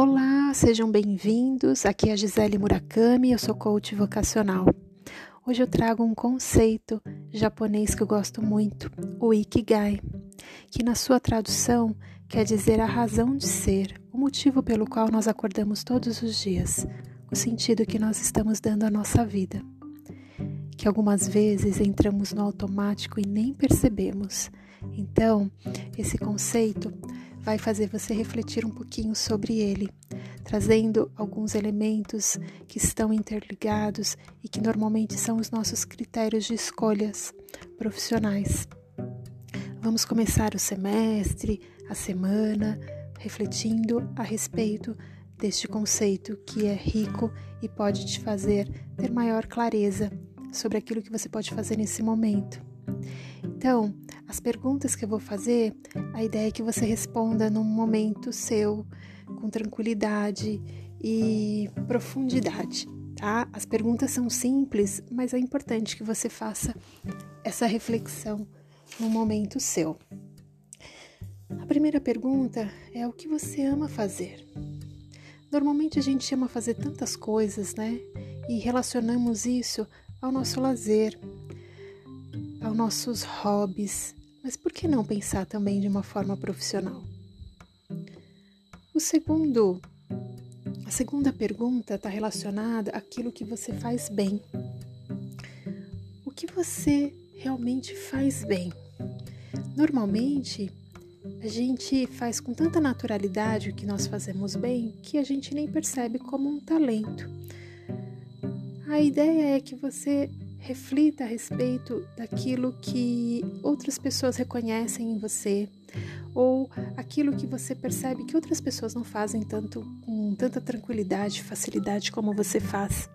Olá, sejam bem-vindos. Aqui é a Gisele Murakami, eu sou coach vocacional. Hoje eu trago um conceito japonês que eu gosto muito, o Ikigai, que na sua tradução quer dizer a razão de ser, o motivo pelo qual nós acordamos todos os dias, o sentido que nós estamos dando à nossa vida. Que algumas vezes entramos no automático e nem percebemos. Então, esse conceito vai fazer você refletir um pouquinho sobre ele, trazendo alguns elementos que estão interligados e que normalmente são os nossos critérios de escolhas profissionais. Vamos começar o semestre, a semana, refletindo a respeito deste conceito que é rico e pode te fazer ter maior clareza sobre aquilo que você pode fazer nesse momento. Então, as perguntas que eu vou fazer, a ideia é que você responda num momento seu, com tranquilidade e profundidade, tá? As perguntas são simples, mas é importante que você faça essa reflexão no momento seu. A primeira pergunta é o que você ama fazer. Normalmente a gente ama fazer tantas coisas, né? E relacionamos isso ao nosso lazer, aos nossos hobbies, mas por que não pensar também de uma forma profissional? O segundo, a segunda pergunta está relacionada àquilo que você faz bem. O que você realmente faz bem? Normalmente, a gente faz com tanta naturalidade o que nós fazemos bem que a gente nem percebe como um talento. A ideia é que você reflita a respeito daquilo que outras pessoas reconhecem em você ou aquilo que você percebe que outras pessoas não fazem tanto com tanta tranquilidade, facilidade como você faz.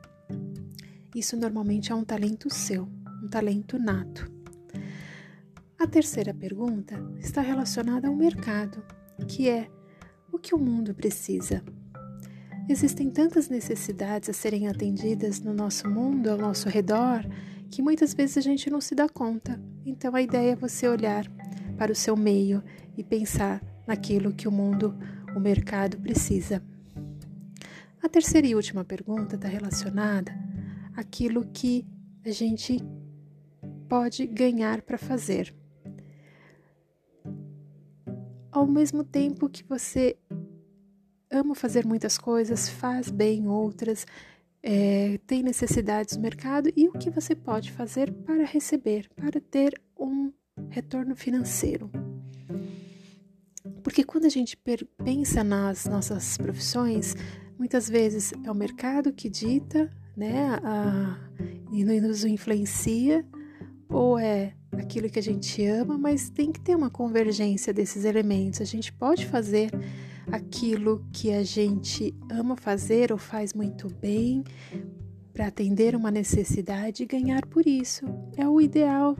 Isso normalmente é um talento seu, um talento nato. A terceira pergunta está relacionada ao mercado, que é o que o mundo precisa. Existem tantas necessidades a serem atendidas no nosso mundo, ao nosso redor, que muitas vezes a gente não se dá conta. Então a ideia é você olhar para o seu meio e pensar naquilo que o mundo, o mercado precisa. A terceira e última pergunta está relacionada àquilo que a gente pode ganhar para fazer. Ao mesmo tempo que você ama fazer muitas coisas, faz bem outras, é, tem necessidades no mercado e o que você pode fazer para receber, para ter um retorno financeiro. Porque quando a gente pensa nas nossas profissões, muitas vezes é o mercado que dita, né, a, e nos influencia, ou é aquilo que a gente ama, mas tem que ter uma convergência desses elementos. A gente pode fazer aquilo que a gente ama fazer ou faz muito bem para atender uma necessidade e ganhar por isso. É o ideal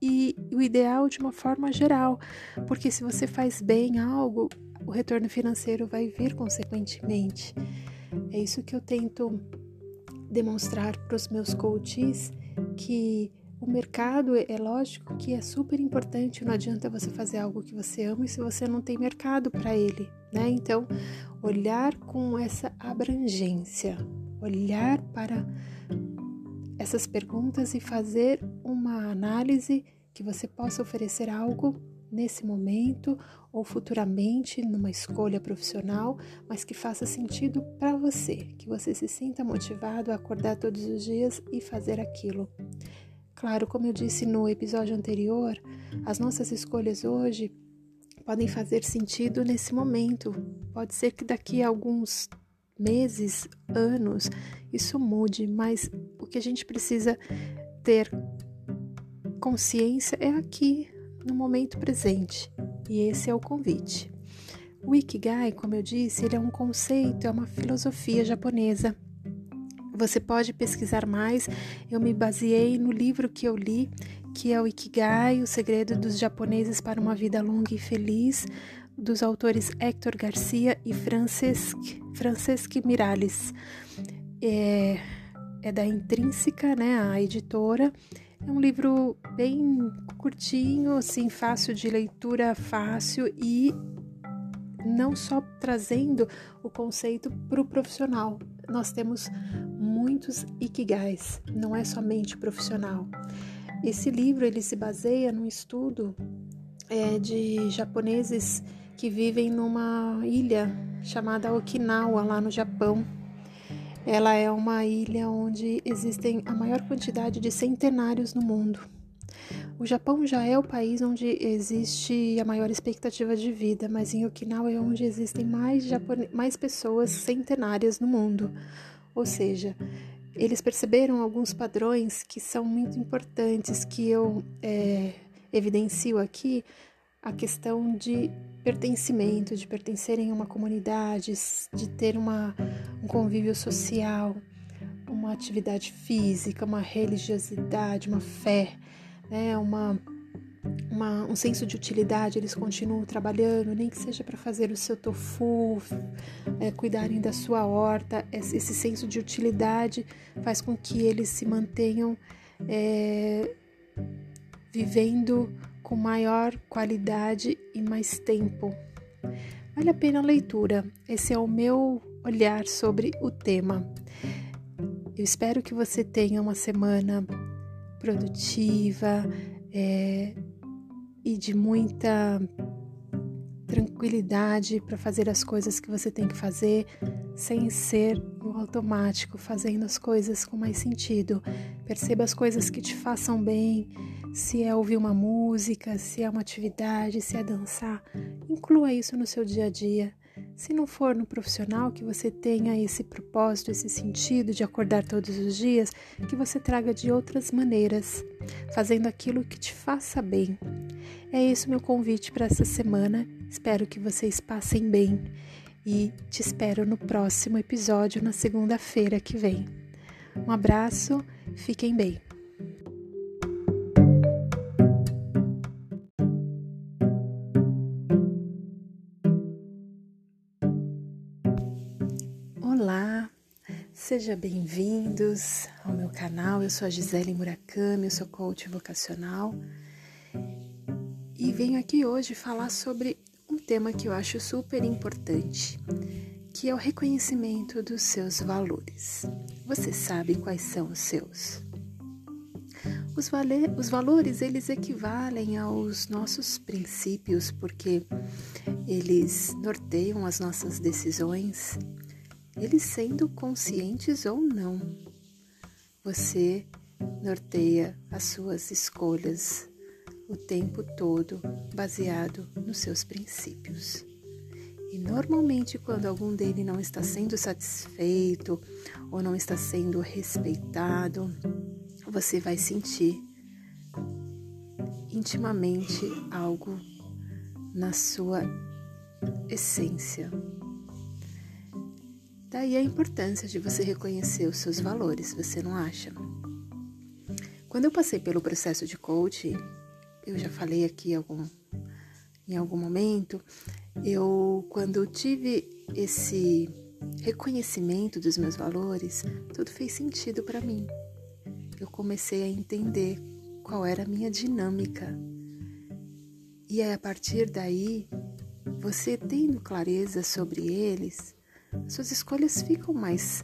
e o ideal de uma forma geral, porque se você faz bem algo, o retorno financeiro vai vir consequentemente. É isso que eu tento demonstrar para os meus coaches que o mercado é lógico que é super importante, não adianta você fazer algo que você ama se você não tem mercado para ele, né? Então, olhar com essa abrangência, olhar para essas perguntas e fazer uma análise que você possa oferecer algo nesse momento ou futuramente numa escolha profissional, mas que faça sentido para você, que você se sinta motivado a acordar todos os dias e fazer aquilo. Claro, como eu disse no episódio anterior, as nossas escolhas hoje podem fazer sentido nesse momento. Pode ser que daqui a alguns meses, anos, isso mude, mas o que a gente precisa ter consciência é aqui, no momento presente. E esse é o convite. O Ikigai, como eu disse, ele é um conceito, é uma filosofia japonesa você pode pesquisar mais. Eu me baseei no livro que eu li, que é o Ikigai, O Segredo dos Japoneses para uma Vida Longa e Feliz, dos autores Hector Garcia e Francesc, Francesc Miralles. É, é da Intrínseca, né, a editora. É um livro bem curtinho, assim, fácil de leitura, fácil e não só trazendo o conceito para o profissional. Nós temos muitos ikigais, não é somente profissional. Esse livro ele se baseia num estudo é, de japoneses que vivem numa ilha chamada Okinawa, lá no Japão. Ela é uma ilha onde existem a maior quantidade de centenários no mundo. O Japão já é o país onde existe a maior expectativa de vida, mas em Okinawa é onde existem mais, Japone... mais pessoas centenárias no mundo. Ou seja, eles perceberam alguns padrões que são muito importantes, que eu é, evidencio aqui a questão de pertencimento, de pertencerem a uma comunidade, de ter uma, um convívio social, uma atividade física, uma religiosidade, uma fé, né, uma, uma, um senso de utilidade. Eles continuam trabalhando, nem que seja para fazer o seu tofu, é, cuidarem da sua horta. Esse, senso de utilidade faz com que eles se mantenham é, vivendo com maior qualidade e mais tempo. Vale a pena a leitura. Esse é o meu olhar sobre o tema. Eu espero que você tenha uma semana produtiva é, e de muita tranquilidade para fazer as coisas que você tem que fazer sem ser no automático, fazendo as coisas com mais sentido. Perceba as coisas que te façam bem se é ouvir uma música, se é uma atividade, se é dançar, inclua isso no seu dia a dia. Se não for no profissional que você tenha esse propósito, esse sentido de acordar todos os dias, que você traga de outras maneiras, fazendo aquilo que te faça bem. É esse o meu convite para essa semana. Espero que vocês passem bem e te espero no próximo episódio na segunda-feira que vem. Um abraço, fiquem bem. Seja bem-vindos ao meu canal. Eu sou a Gisele Murakami, eu sou coach vocacional e venho aqui hoje falar sobre um tema que eu acho super importante, que é o reconhecimento dos seus valores. Você sabe quais são os seus? Os, os valores eles equivalem aos nossos princípios porque eles norteiam as nossas decisões eles sendo conscientes ou não. Você norteia as suas escolhas o tempo todo baseado nos seus princípios. E normalmente, quando algum dele não está sendo satisfeito ou não está sendo respeitado, você vai sentir intimamente algo na sua essência, Daí a importância de você reconhecer os seus valores, você não acha? Quando eu passei pelo processo de coaching, eu já falei aqui algum, em algum momento, eu quando tive esse reconhecimento dos meus valores, tudo fez sentido para mim. Eu comecei a entender qual era a minha dinâmica. E aí, a partir daí, você tendo clareza sobre eles, suas escolhas ficam mais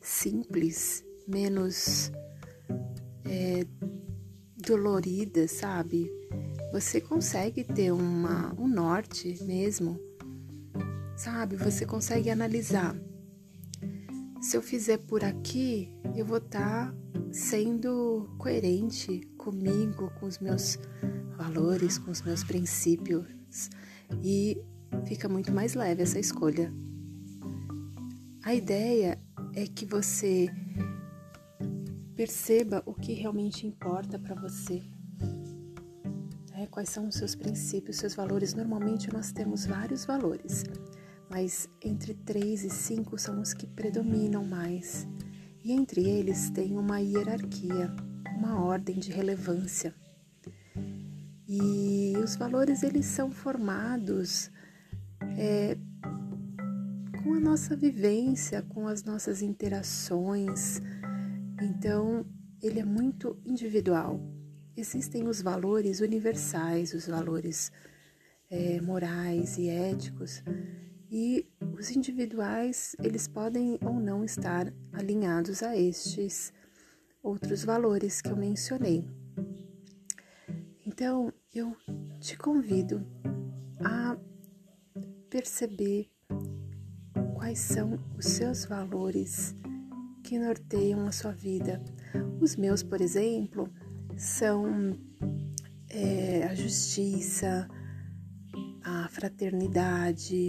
simples, menos é, doloridas, sabe? Você consegue ter uma, um norte mesmo, sabe? Você consegue analisar. Se eu fizer por aqui, eu vou estar tá sendo coerente comigo, com os meus valores, com os meus princípios e fica muito mais leve essa escolha. A ideia é que você perceba o que realmente importa para você. É, quais são os seus princípios, seus valores? Normalmente nós temos vários valores, mas entre três e cinco são os que predominam mais. E entre eles tem uma hierarquia, uma ordem de relevância. E os valores eles são formados é, com a nossa vivência, com as nossas interações. Então, ele é muito individual. Existem os valores universais, os valores é, morais e éticos, e os individuais eles podem ou não estar alinhados a estes outros valores que eu mencionei. Então, eu te convido a perceber quais são os seus valores que norteiam a sua vida. Os meus, por exemplo, são é, a justiça, a fraternidade,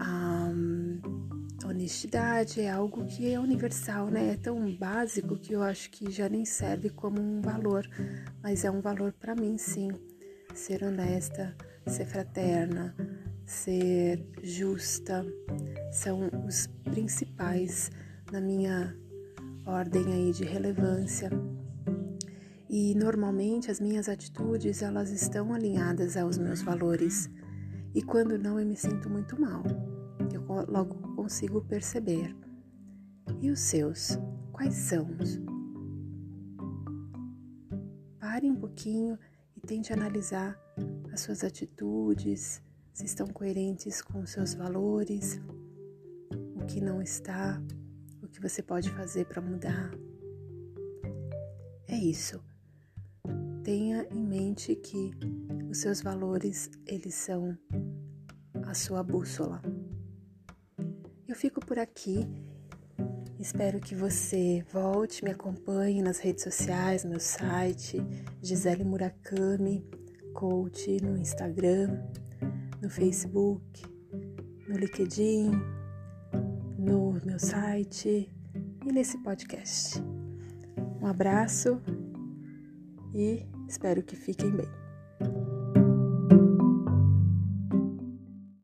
a honestidade é algo que é universal, né? É tão básico que eu acho que já nem serve como um valor, mas é um valor para mim, sim. Ser honesta, ser fraterna, ser justa são os principais na minha ordem aí de relevância. E normalmente as minhas atitudes elas estão alinhadas aos meus valores. E quando não eu me sinto muito mal. Eu logo consigo perceber. E os seus? Quais são? Pare um pouquinho e tente analisar as suas atitudes, se estão coerentes com seus valores, o que não está, o que você pode fazer para mudar. É isso. Tenha em mente que os seus valores, eles são a sua bússola. Eu fico por aqui. Espero que você volte, me acompanhe nas redes sociais, no meu site, Gisele Murakami, coach no Instagram no Facebook, no LinkedIn, no meu site e nesse podcast. Um abraço e espero que fiquem bem.